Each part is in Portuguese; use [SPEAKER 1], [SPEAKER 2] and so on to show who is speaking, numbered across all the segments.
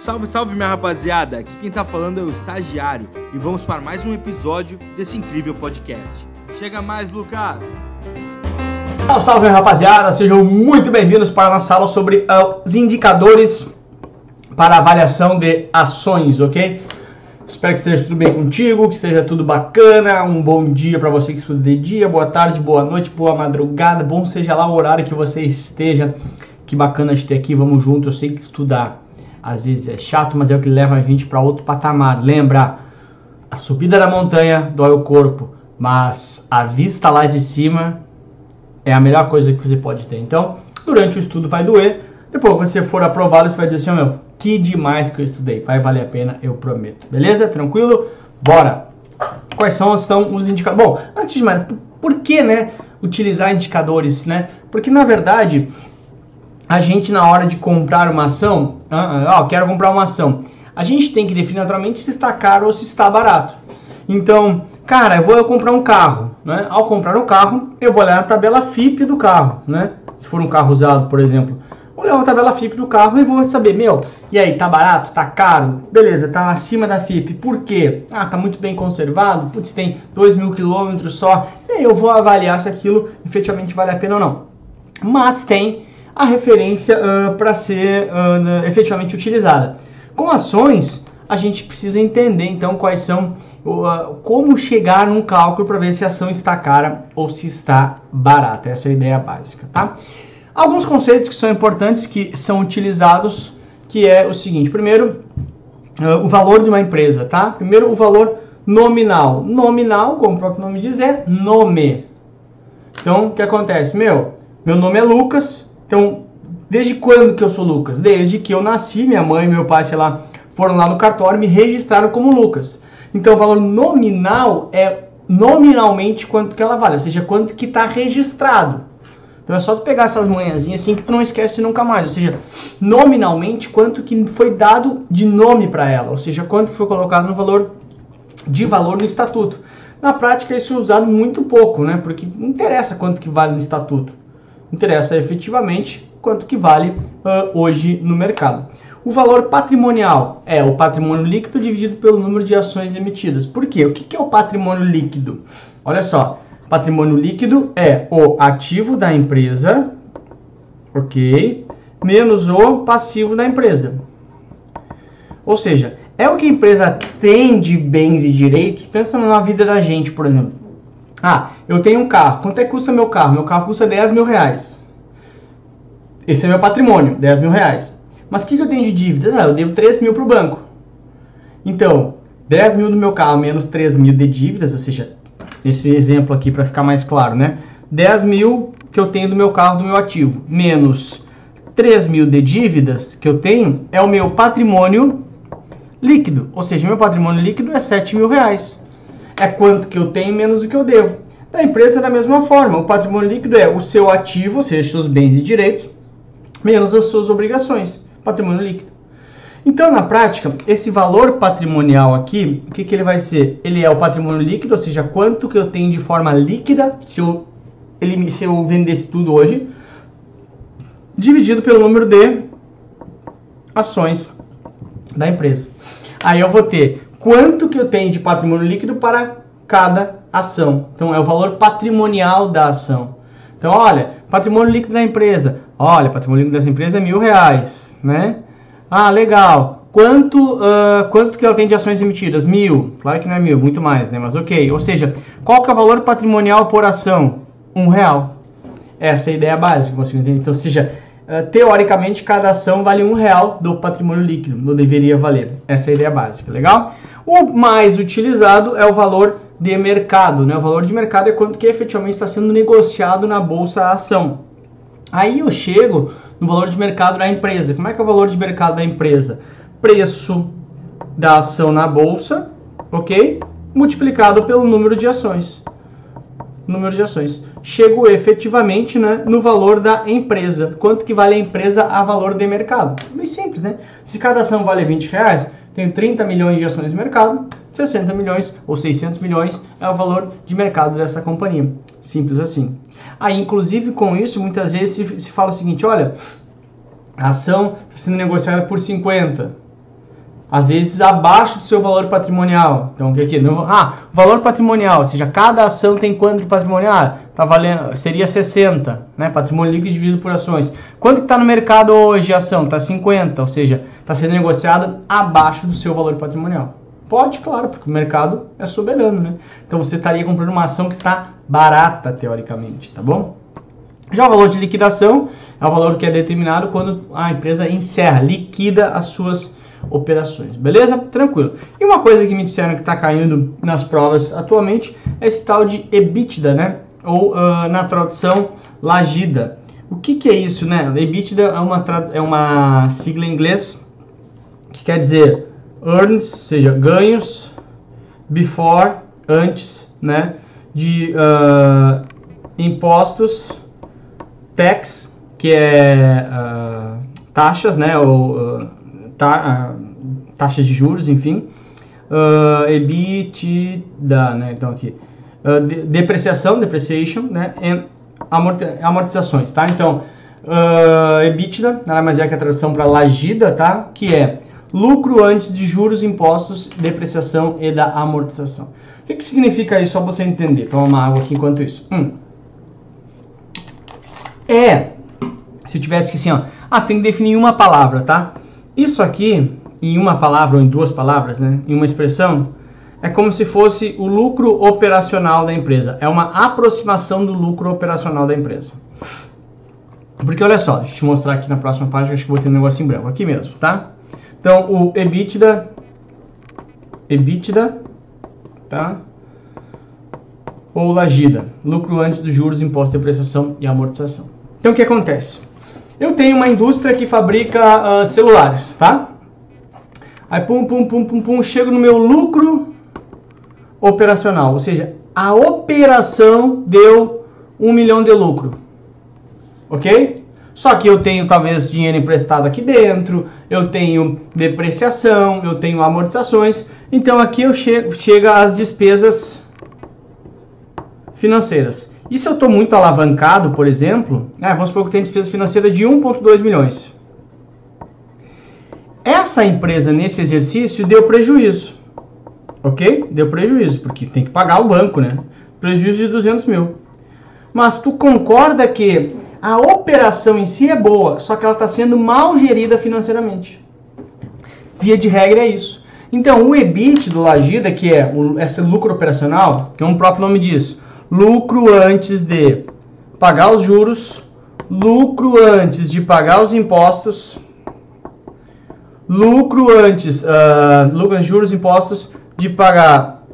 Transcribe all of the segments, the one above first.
[SPEAKER 1] Salve, salve minha rapaziada! Aqui quem tá falando é o Estagiário e vamos para mais um episódio desse incrível podcast. Chega mais, Lucas!
[SPEAKER 2] Salve, salve rapaziada! Sejam muito bem-vindos para a nossa aula sobre uh, os indicadores para avaliação de ações, ok? Espero que esteja tudo bem contigo, que esteja tudo bacana. Um bom dia para você que estuda de dia, boa tarde, boa noite, boa madrugada, bom seja lá o horário que você esteja. Que bacana de ter aqui, vamos junto. Eu sei que estudar às vezes é chato, mas é o que leva a gente para outro patamar. Lembra, a subida da montanha dói o corpo, mas a vista lá de cima é a melhor coisa que você pode ter. Então, durante o estudo vai doer, depois que você for aprovado, você vai dizer assim, oh, meu, que demais que eu estudei, vai valer a pena, eu prometo. Beleza? Tranquilo? Bora! Quais são estão os indicadores? Bom, antes de mais, por que, né, utilizar indicadores, né? Porque na verdade, a gente na hora de comprar uma ação, ah, ó, quero comprar uma ação, a gente tem que definir naturalmente se está caro ou se está barato. Então, cara, eu vou comprar um carro, né? Ao comprar um carro, eu vou olhar a tabela FIP do carro, né? Se for um carro usado, por exemplo, vou olhar a tabela FIP do carro e vou saber, meu, e aí, tá barato, tá caro? Beleza, tá acima da FIP. Por quê? Ah, tá muito bem conservado, putz, tem 2 mil quilômetros só. E aí eu vou avaliar se aquilo efetivamente vale a pena ou não. Mas tem a referência uh, para ser uh, efetivamente utilizada. Com ações, a gente precisa entender então quais são, uh, como chegar num cálculo para ver se a ação está cara ou se está barata. Essa é a ideia básica, tá? Alguns conceitos que são importantes que são utilizados, que é o seguinte: primeiro, o valor de uma empresa, tá? Primeiro, o valor nominal. Nominal, como o próprio nome diz, é nome. Então, o que acontece? Meu, meu nome é Lucas, então, desde quando que eu sou Lucas? Desde que eu nasci, minha mãe e meu pai, sei lá, foram lá no cartório e me registraram como Lucas. Então, o valor nominal é nominalmente quanto que ela vale, ou seja, quanto que está registrado. Então é só tu pegar essas manhãzinhas assim que tu não esquece nunca mais. Ou seja, nominalmente quanto que foi dado de nome para ela, ou seja, quanto que foi colocado no valor de valor no estatuto. Na prática isso é usado muito pouco, né? Porque não interessa quanto que vale no estatuto interessa efetivamente quanto que vale uh, hoje no mercado. O valor patrimonial é o patrimônio líquido dividido pelo número de ações emitidas. Por quê? O que é o patrimônio líquido? Olha só, patrimônio líquido é o ativo da empresa, ok, menos o passivo da empresa. Ou seja, é o que a empresa tem de bens e direitos, pensando na vida da gente, por exemplo. Ah, eu tenho um carro. Quanto é que custa meu carro? Meu carro custa 10 mil reais. Esse é meu patrimônio, 10 mil reais. Mas o que, que eu tenho de dívidas? Ah, eu devo 3 mil para o banco. Então, 10 mil do meu carro menos 3 mil de dívidas, ou seja, esse exemplo aqui para ficar mais claro, né? 10 mil que eu tenho do meu carro, do meu ativo, menos 3 mil de dívidas que eu tenho, é o meu patrimônio líquido. Ou seja, meu patrimônio líquido é 7 mil reais é quanto que eu tenho menos do que eu devo. Da empresa é da mesma forma, o patrimônio líquido é o seu ativo, ou seja, seus bens e direitos, menos as suas obrigações, patrimônio líquido. Então, na prática, esse valor patrimonial aqui, o que, que ele vai ser? Ele é o patrimônio líquido, ou seja, quanto que eu tenho de forma líquida, se eu, ele, se eu vendesse tudo hoje, dividido pelo número de ações da empresa. Aí eu vou ter quanto que eu tenho de patrimônio líquido para cada ação. Então, é o valor patrimonial da ação. Então, olha, patrimônio líquido da empresa. Olha, patrimônio líquido dessa empresa é mil reais, né? Ah, legal. Quanto, uh, quanto que ela tem de ações emitidas? Mil. Claro que não é mil, muito mais, né? Mas ok. Ou seja, qual que é o valor patrimonial por ação? Um real. Essa é a ideia básica, você entende? Então, seja, teoricamente, cada ação vale um real do patrimônio líquido. Não deveria valer. Essa é a ideia básica, legal? O mais utilizado é o valor de mercado, né? O valor de mercado é quanto que efetivamente está sendo negociado na bolsa a ação. Aí eu chego no valor de mercado da empresa. Como é que é o valor de mercado da empresa? Preço da ação na bolsa, ok? Multiplicado pelo número de ações. Número de ações. Chego efetivamente né, no valor da empresa. Quanto que vale a empresa a valor de mercado? Bem simples, né? Se cada ação vale 20 reais, tem 30 milhões de ações no mercado, 60 milhões ou 600 milhões é o valor de mercado dessa companhia. Simples assim. Aí, inclusive, com isso, muitas vezes se, se fala o seguinte: olha, a ação está sendo negociada por 50. Às vezes abaixo do seu valor patrimonial. Então, o que aqui? Não, ah, valor patrimonial, ou seja, cada ação tem quanto de patrimonial? Tá valendo, seria 60, né? Patrimônio líquido dividido por ações. Quanto que está no mercado hoje a ação? Está 50, ou seja, está sendo negociada abaixo do seu valor patrimonial. Pode, claro, porque o mercado é soberano, né? Então você estaria comprando uma ação que está barata, teoricamente, tá bom? Já o valor de liquidação é o valor que é determinado quando a empresa encerra, liquida as suas operações, beleza? Tranquilo. E uma coisa que me disseram que está caindo nas provas atualmente é esse tal de EBITDA, né? Ou uh, na tradução lagida. O que, que é isso, né? EBITDA é uma, é uma sigla em inglês que quer dizer earns, ou seja, ganhos, before, antes, né? De uh, impostos, tax, que é uh, taxas, né? Ou ta, taxas de juros, enfim. Uh, EBITDA, né? Então aqui. Uh, de, depreciação, depreciation, né? E amortizações, tá? Então, uh, EBITDA, nada mais é que a tradução para lagida, tá? Que é lucro antes de juros, impostos, depreciação e da amortização. O que, que significa isso? Só você entender. Toma uma água aqui enquanto isso. Hum. É, se eu tivesse que assim, ó, ah, tem que definir uma palavra, tá? Isso aqui, em uma palavra ou em duas palavras, né, em uma expressão, é como se fosse o lucro operacional da empresa. É uma aproximação do lucro operacional da empresa. Porque olha só, deixa eu te mostrar aqui na próxima página, acho que vou ter um negócio em branco, aqui mesmo, tá? Então, o EBITDA, EBITDA, tá? Ou lagida, lucro antes dos juros, imposto de depreciação e amortização. Então, o que acontece? Eu tenho uma indústria que fabrica uh, celulares, tá? Aí pum, pum, pum, pum, pum, chego no meu lucro operacional, ou seja, a operação deu um milhão de lucro, ok? Só que eu tenho talvez dinheiro emprestado aqui dentro, eu tenho depreciação, eu tenho amortizações, então aqui eu chego, chega as despesas financeiras. E se eu estou muito alavancado, por exemplo, ah, vamos supor que eu tenho despesa financeira de 1,2 milhões. Essa empresa nesse exercício deu prejuízo. Ok? Deu prejuízo, porque tem que pagar o banco, né? Prejuízo de 200 mil. Mas tu concorda que a operação em si é boa, só que ela está sendo mal gerida financeiramente. Via de regra é isso. Então, o EBIT do Lagida, que é esse lucro operacional, que é um próprio nome disso, lucro antes de pagar os juros, lucro antes de pagar os impostos, lucro antes, uh, lucro, juros, impostos de pagar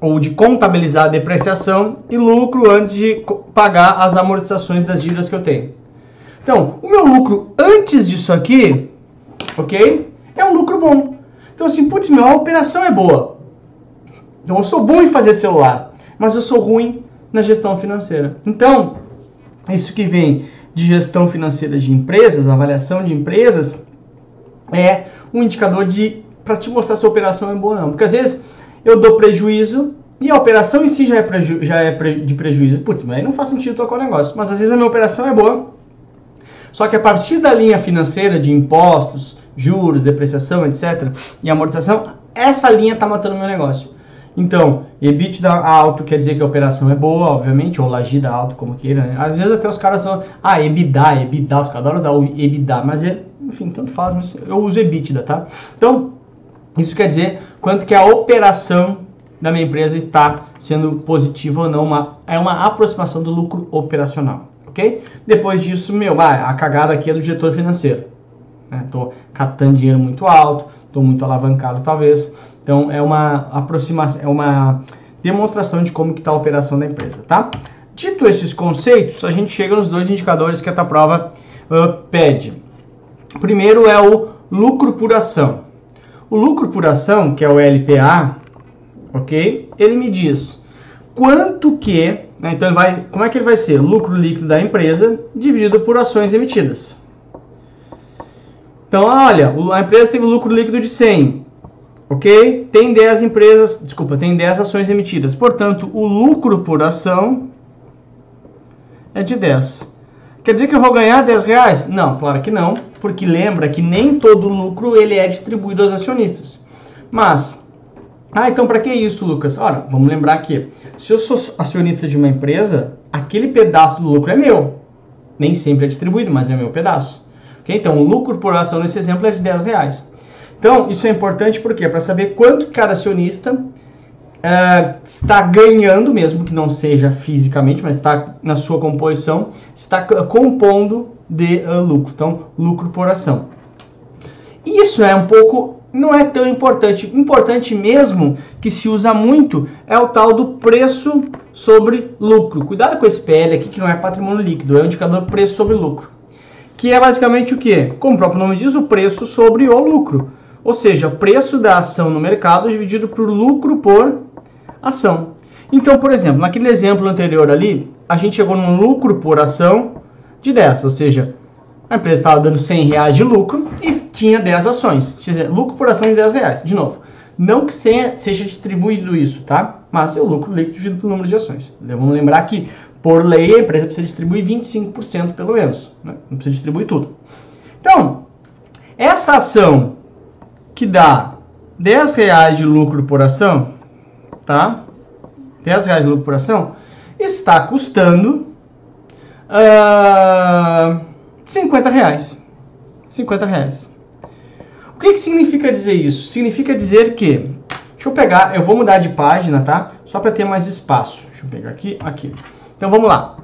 [SPEAKER 2] ou de contabilizar a depreciação e lucro antes de pagar as amortizações das dívidas que eu tenho. Então, o meu lucro antes disso aqui, ok? É um lucro bom. Então, assim, putz, minha operação é boa. Então, eu sou bom em fazer celular mas eu sou ruim na gestão financeira. Então, isso que vem de gestão financeira de empresas, avaliação de empresas, é um indicador de para te mostrar se a operação é boa ou não. Porque às vezes eu dou prejuízo e a operação em si já é, preju já é pre de prejuízo. Putz, mas aí não faz sentido tocar o negócio. Mas às vezes a minha operação é boa. Só que a partir da linha financeira de impostos, juros, depreciação, etc. e amortização, essa linha está matando o meu negócio. Então, EBITDA alto quer dizer que a operação é boa, obviamente, ou lagida alto, como queira. Né? Às vezes até os caras são, ah, EBITDA, EBITDA, os caras adoram usar o EBITDA, mas é, enfim, tanto faz, mas eu uso EBITDA, tá? Então, isso quer dizer quanto que a operação da minha empresa está sendo positiva ou não, uma, é uma aproximação do lucro operacional, ok? Depois disso, meu, ah, a cagada aqui é do diretor financeiro. Estou né? captando dinheiro muito alto, estou muito alavancado talvez, então é uma aproximação, é uma demonstração de como que está a operação da empresa, tá? Dito esses conceitos, a gente chega nos dois indicadores que a tua prova uh, pede. Primeiro é o lucro por ação. O lucro por ação, que é o LPA, ok? Ele me diz quanto que, né, então ele vai, como é que ele vai ser? Lucro líquido da empresa dividido por ações emitidas. Então, olha, a empresa teve lucro líquido de 100 ok? Tem 10 empresas, desculpa, tem 10 ações emitidas. Portanto, o lucro por ação é de 10. Quer dizer que eu vou ganhar 10 reais? Não, claro que não, porque lembra que nem todo lucro ele é distribuído aos acionistas. Mas, ah, então para que isso, Lucas? Olha, vamos lembrar que se eu sou acionista de uma empresa, aquele pedaço do lucro é meu. Nem sempre é distribuído, mas é meu pedaço. Okay? Então, o lucro por ação nesse exemplo é de 10 reais. Então, isso é importante porque para saber quanto cada acionista uh, está ganhando, mesmo que não seja fisicamente, mas está na sua composição, está compondo de uh, lucro. Então, lucro por ação. Isso é um pouco, não é tão importante. Importante mesmo que se usa muito é o tal do preço sobre lucro. Cuidado com esse PL aqui que não é patrimônio líquido, é o indicador preço sobre lucro. Que é basicamente o que? Como o próprio nome diz, o preço sobre o lucro. Ou seja, preço da ação no mercado dividido por lucro por ação. Então, por exemplo, naquele exemplo anterior ali, a gente chegou num lucro por ação de 10, ou seja, a empresa estava dando 100 reais de lucro e tinha 10 ações. Dizer, lucro por ação de 10 reais. De novo, não que seja distribuído isso, tá? Mas é o lucro líquido dividido pelo número de ações. Vamos lembrar que, por lei, a empresa precisa distribuir 25% pelo menos. Né? Não precisa distribuir tudo. Então, essa ação que dá 10 reais de lucro por ação, tá? 10 reais de lucro por ação, está custando uh, 50 reais. 50 reais. O que, que significa dizer isso? Significa dizer que, deixa eu pegar, eu vou mudar de página, tá? Só para ter mais espaço. Deixa eu pegar aqui, aqui. Então vamos lá.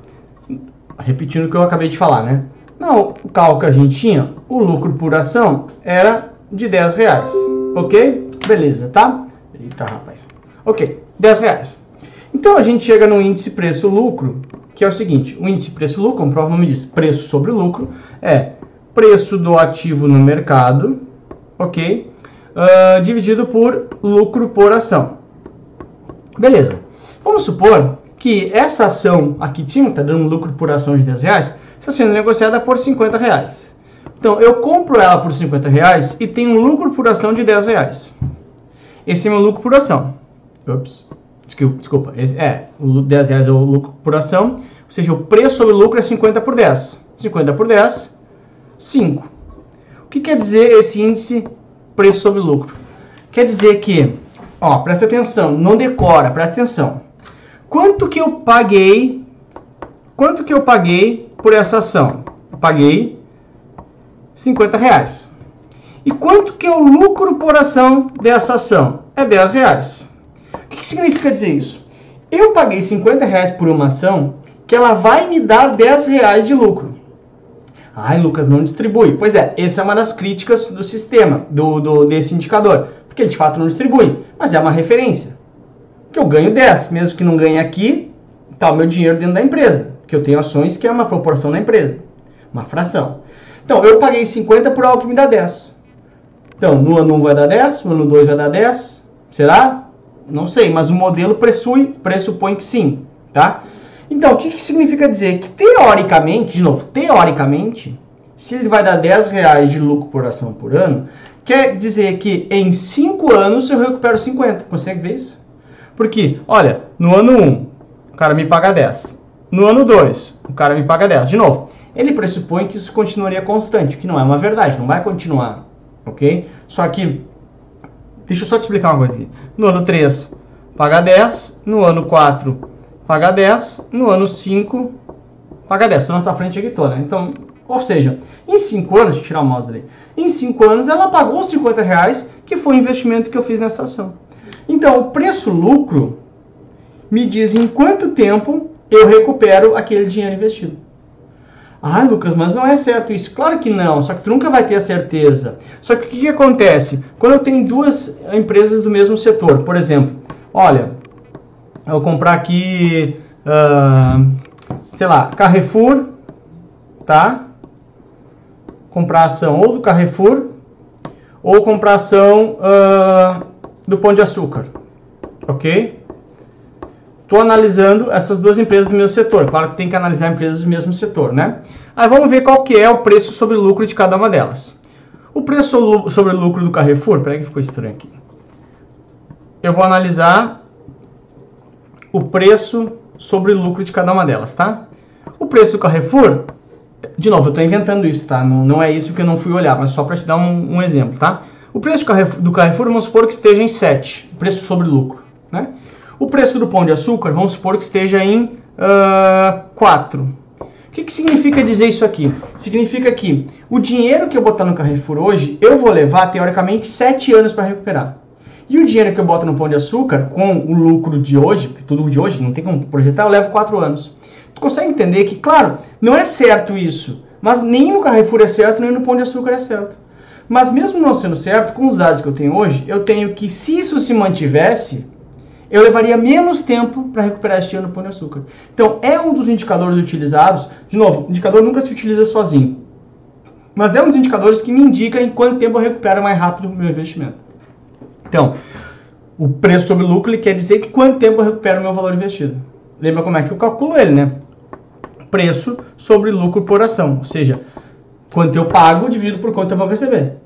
[SPEAKER 2] Repetindo o que eu acabei de falar, né? Não, o cálculo que a gente tinha, o lucro por ação era de 10 reais. Ok? Beleza, tá? Eita, rapaz. Ok, 10 reais. Então a gente chega no índice preço-lucro, que é o seguinte: o índice preço-lucro, como o próprio nome diz, preço sobre lucro, é preço do ativo no mercado, ok? Uh, dividido por lucro por ação. Beleza. Vamos supor que essa ação aqui de cima, está dando lucro por ação de 10 reais, está sendo negociada por 50 reais. Então, eu compro ela por 50 reais e tenho um lucro por ação de 10 reais. Esse é meu lucro por ação. Ups. Desculpa. Esse, é, o 10 reais é o lucro por ação. Ou seja, o preço sobre lucro é 50 por 10. 50 por 10, 5. O que quer dizer esse índice preço sobre lucro? Quer dizer que, ó, presta atenção, não decora, presta atenção. Quanto que eu paguei, quanto que eu paguei por essa ação? Eu paguei 50 reais. E quanto que é o lucro por ação dessa ação? É 10 reais. O que, que significa dizer isso? Eu paguei 50 reais por uma ação que ela vai me dar 10 reais de lucro. Ai, Lucas, não distribui. Pois é, essa é uma das críticas do sistema, do, do, desse indicador. Porque ele de fato não distribui, mas é uma referência. Que eu ganho 10, mesmo que não ganhe aqui, está o meu dinheiro dentro da empresa. Porque eu tenho ações que é uma proporção da empresa, uma fração. Então, eu paguei 50 por algo que me dá 10. Então, no ano 1 vai dar 10, no ano 2 vai dar 10. Será? Não sei, mas o modelo pressupõe, pressupõe que sim, tá? Então, o que, que significa dizer? Que teoricamente, de novo, teoricamente, se ele vai dar 10 reais de lucro por ação por ano, quer dizer que em 5 anos eu recupero 50. Consegue ver isso? Porque, olha, no ano 1, o cara me paga 10. No ano 2, o cara me paga 10. De novo, ele pressupõe que isso continuaria constante, que não é uma verdade, não vai continuar, ok? Só que, deixa eu só te explicar uma coisa aqui. No ano 3, paga 10, no ano 4, paga 10, no ano 5, paga 10. Estou na tua frente aqui toda, né? Então, ou seja, em 5 anos, deixa eu tirar o mouse dali, em 5 anos ela pagou os 50 reais, que foi o investimento que eu fiz nessa ação. Então, o preço-lucro me diz em quanto tempo eu recupero aquele dinheiro investido. Ah, Lucas, mas não é certo isso. Claro que não, só que tu nunca vai ter a certeza. Só que o que, que acontece? Quando eu tenho duas empresas do mesmo setor, por exemplo, olha, eu vou comprar aqui, uh, sei lá, Carrefour, tá? Comprar ação ou do Carrefour, ou comprar ação uh, do Pão de Açúcar, ok? Estou analisando essas duas empresas do mesmo setor. Claro que tem que analisar empresas do mesmo setor, né? Aí vamos ver qual que é o preço sobre lucro de cada uma delas. O preço sobre lucro do Carrefour, peraí que ficou estranho aqui. Eu vou analisar o preço sobre lucro de cada uma delas, tá? O preço do Carrefour De novo, eu estou inventando isso, tá? Não, não é isso que eu não fui olhar, mas só para te dar um, um, exemplo, tá? O preço do Carrefour, do Carrefour, vamos supor que esteja em 7, preço sobre lucro, né? O preço do pão de açúcar, vamos supor que esteja em uh, 4. O que, que significa dizer isso aqui? Significa que o dinheiro que eu botar no Carrefour hoje, eu vou levar, teoricamente, 7 anos para recuperar. E o dinheiro que eu boto no pão de açúcar, com o lucro de hoje, porque tudo de hoje não tem como projetar, eu levo 4 anos. Tu consegue entender que, claro, não é certo isso, mas nem no Carrefour é certo, nem no pão de açúcar é certo. Mas mesmo não sendo certo, com os dados que eu tenho hoje, eu tenho que, se isso se mantivesse, eu levaria menos tempo para recuperar este ano no pão de açúcar. Então, é um dos indicadores utilizados. De novo, o indicador nunca se utiliza sozinho. Mas é um dos indicadores que me indica em quanto tempo eu recupero mais rápido o meu investimento. Então, o preço sobre lucro quer dizer que quanto tempo eu recupero o meu valor investido. Lembra como é que eu calculo ele, né? Preço sobre lucro por ação. Ou seja, quanto eu pago dividido por quanto eu vou receber.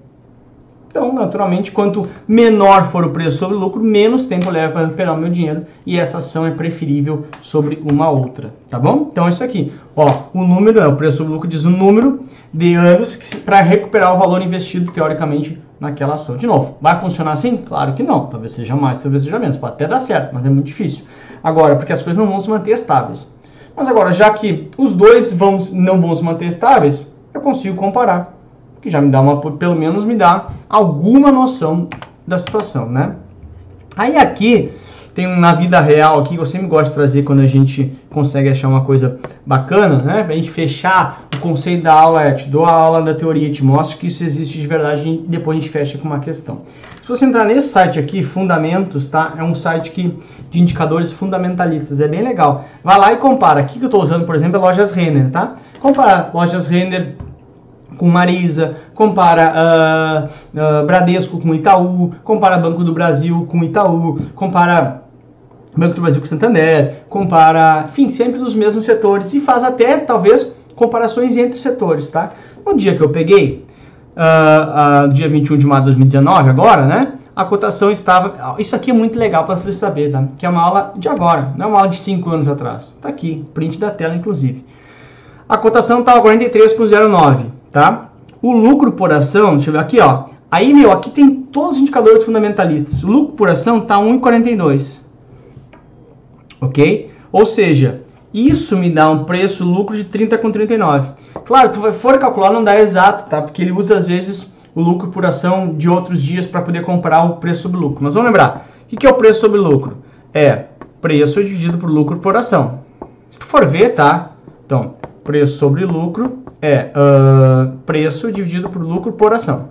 [SPEAKER 2] Então, naturalmente, quanto menor for o preço sobre lucro, menos tempo leva para recuperar o meu dinheiro e essa ação é preferível sobre uma outra, tá bom? Então, isso aqui, ó, o número é o preço sobre lucro diz o número de anos para recuperar o valor investido teoricamente naquela ação. De novo, vai funcionar assim? Claro que não. Talvez seja mais, talvez seja menos. Pode até dar certo, mas é muito difícil. Agora, porque as coisas não vão se manter estáveis. Mas agora, já que os dois vão, não vão se manter estáveis, eu consigo comparar. Que já me dá uma, pelo menos me dá alguma noção da situação, né? Aí aqui tem um na vida real aqui que eu sempre gosto de trazer quando a gente consegue achar uma coisa bacana, né? Pra gente fechar o conceito da aula, é, te dou a aula da teoria, te mostro que isso existe de verdade e depois a gente fecha com uma questão. Se você entrar nesse site aqui, Fundamentos, tá? É um site que, de indicadores fundamentalistas, é bem legal. Vai lá e compara. Aqui que eu estou usando, por exemplo, é lojas Renner, tá? Compara lojas Renner com Marisa, compara uh, uh, Bradesco com Itaú, compara Banco do Brasil com Itaú, compara Banco do Brasil com Santander, compara, enfim, sempre dos mesmos setores e faz até, talvez, comparações entre setores, tá? No dia que eu peguei, uh, dia 21 de maio de 2019, agora, né? A cotação estava. Isso aqui é muito legal para você saber, tá? Que é uma aula de agora, não é uma aula de 5 anos atrás. Tá aqui, print da tela, inclusive. A cotação estava 43,09, tá? O lucro por ação, deixa eu ver aqui, ó. Aí, meu, aqui tem todos os indicadores fundamentalistas. O lucro por ação tá 1,42 ok? Ou seja, isso me dá um preço lucro de 30 com 39. Claro, tu for calcular não dá exato, tá? Porque ele usa às vezes o lucro por ação de outros dias para poder comprar o preço sobre lucro. Mas vamos lembrar, o que é o preço sobre lucro? É preço dividido por lucro por ação. Se tu for ver, tá? Então, preço sobre lucro é uh, preço dividido por lucro por ação.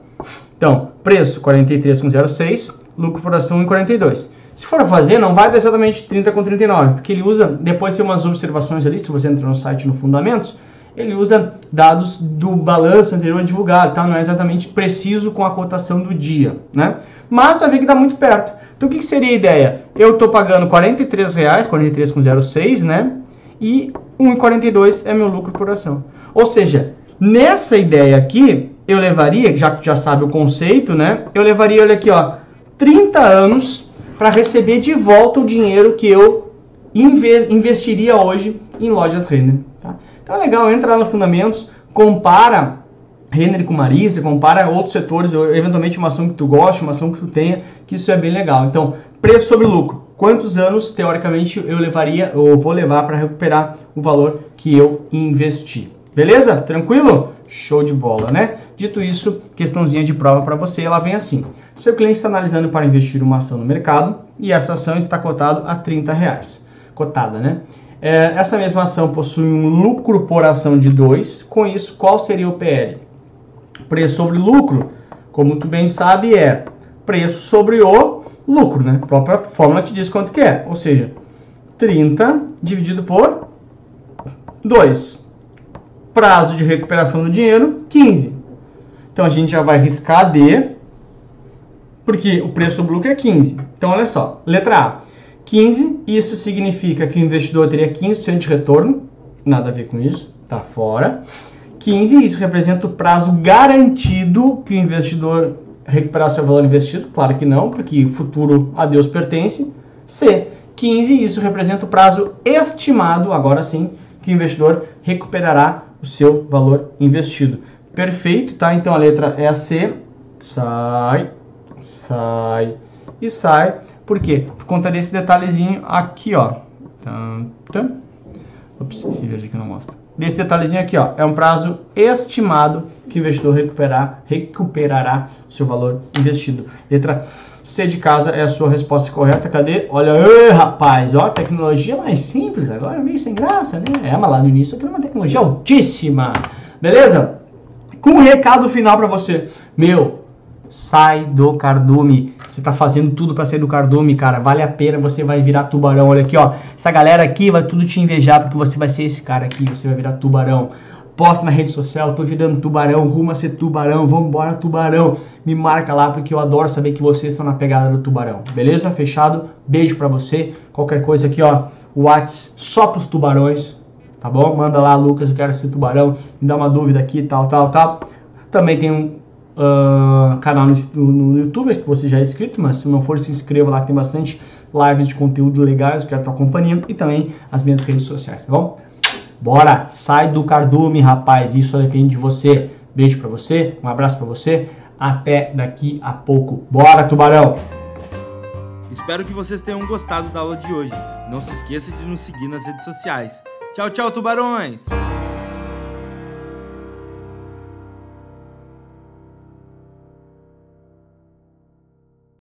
[SPEAKER 2] Então, preço 43,06, lucro por ação 1,42. Se for fazer, não vai dar exatamente 30 com 39, porque ele usa, depois tem umas observações ali, se você entrar no site no Fundamentos, ele usa dados do balanço anterior divulgado, tá? não é exatamente preciso com a cotação do dia, né? Mas vai ver que dá muito perto. Então o que, que seria a ideia? Eu estou pagando 43 reais, 43,06, né? E 1,42 é meu lucro por ação. Ou seja, nessa ideia aqui, eu levaria, já que tu já sabe o conceito, né? Eu levaria, olha aqui, ó, 30 anos para receber de volta o dinheiro que eu investiria hoje em lojas Renner. Tá? Então é legal, entra lá no Fundamentos, compara Renner com Marisa, compara outros setores, eventualmente uma ação que tu gosta, uma ação que tu tenha, que isso é bem legal. Então, preço sobre lucro. Quantos anos, teoricamente, eu levaria, ou vou levar para recuperar o valor que eu investi? Beleza? Tranquilo? Show de bola, né? Dito isso, questãozinha de prova para você, ela vem assim. Seu cliente está analisando para investir uma ação no mercado e essa ação está cotada a 30 reais. Cotada, né? É, essa mesma ação possui um lucro por ação de 2. Com isso, qual seria o PL? Preço sobre lucro, como tu bem sabe, é preço sobre o lucro, né? A própria fórmula te diz quanto que é. Ou seja, 30 dividido por 2. Prazo de recuperação do dinheiro, 15. Então a gente já vai riscar D, porque o preço do lucro é 15. Então olha só, letra A. 15, isso significa que o investidor teria 15% de retorno, nada a ver com isso, tá fora. 15, isso representa o prazo garantido que o investidor recuperar seu valor investido, claro que não, porque o futuro a Deus pertence. C, 15, isso representa o prazo estimado, agora sim, que o investidor recuperará o seu valor investido. Perfeito, tá? Então a letra é a C. Sai, sai e sai. Por quê? Por conta desse detalhezinho aqui, ó. Ops, esse verde aqui não mostra. Desse detalhezinho aqui, ó. É um prazo estimado que o investidor recuperar, recuperará o seu valor investido. Letra C de casa é a sua resposta correta. Cadê? Olha, ei, rapaz, ó, tecnologia mais simples, agora meio sem graça, né? É, mas lá no início aquilo é uma tecnologia altíssima. Beleza? Com um recado final para você. Meu, sai do cardume. Você tá fazendo tudo para sair do cardume, cara. Vale a pena, você vai virar tubarão. Olha aqui, ó. Essa galera aqui vai tudo te invejar porque você vai ser esse cara aqui, você vai virar tubarão posta na rede social, tô virando tubarão, rumo a ser tubarão, vambora tubarão. Me marca lá porque eu adoro saber que vocês estão na pegada do tubarão. Beleza? Fechado? Beijo pra você. Qualquer coisa aqui, ó, Whats só pros tubarões, tá bom? Manda lá, Lucas, eu quero ser tubarão, me dá uma dúvida aqui, tal, tal, tal. Também tem um uh, canal no, no, YouTube que você já é inscrito, mas se não for, se inscreva lá, tem bastante lives de conteúdo legais, eu quero estar acompanhando e também as minhas redes sociais, tá bom? Bora, sai do cardume, rapaz. Isso depende de você. Beijo para você, um abraço para você. Até daqui a pouco. Bora, tubarão!
[SPEAKER 1] Espero que vocês tenham gostado da aula de hoje. Não se esqueça de nos seguir nas redes sociais. Tchau, tchau, tubarões!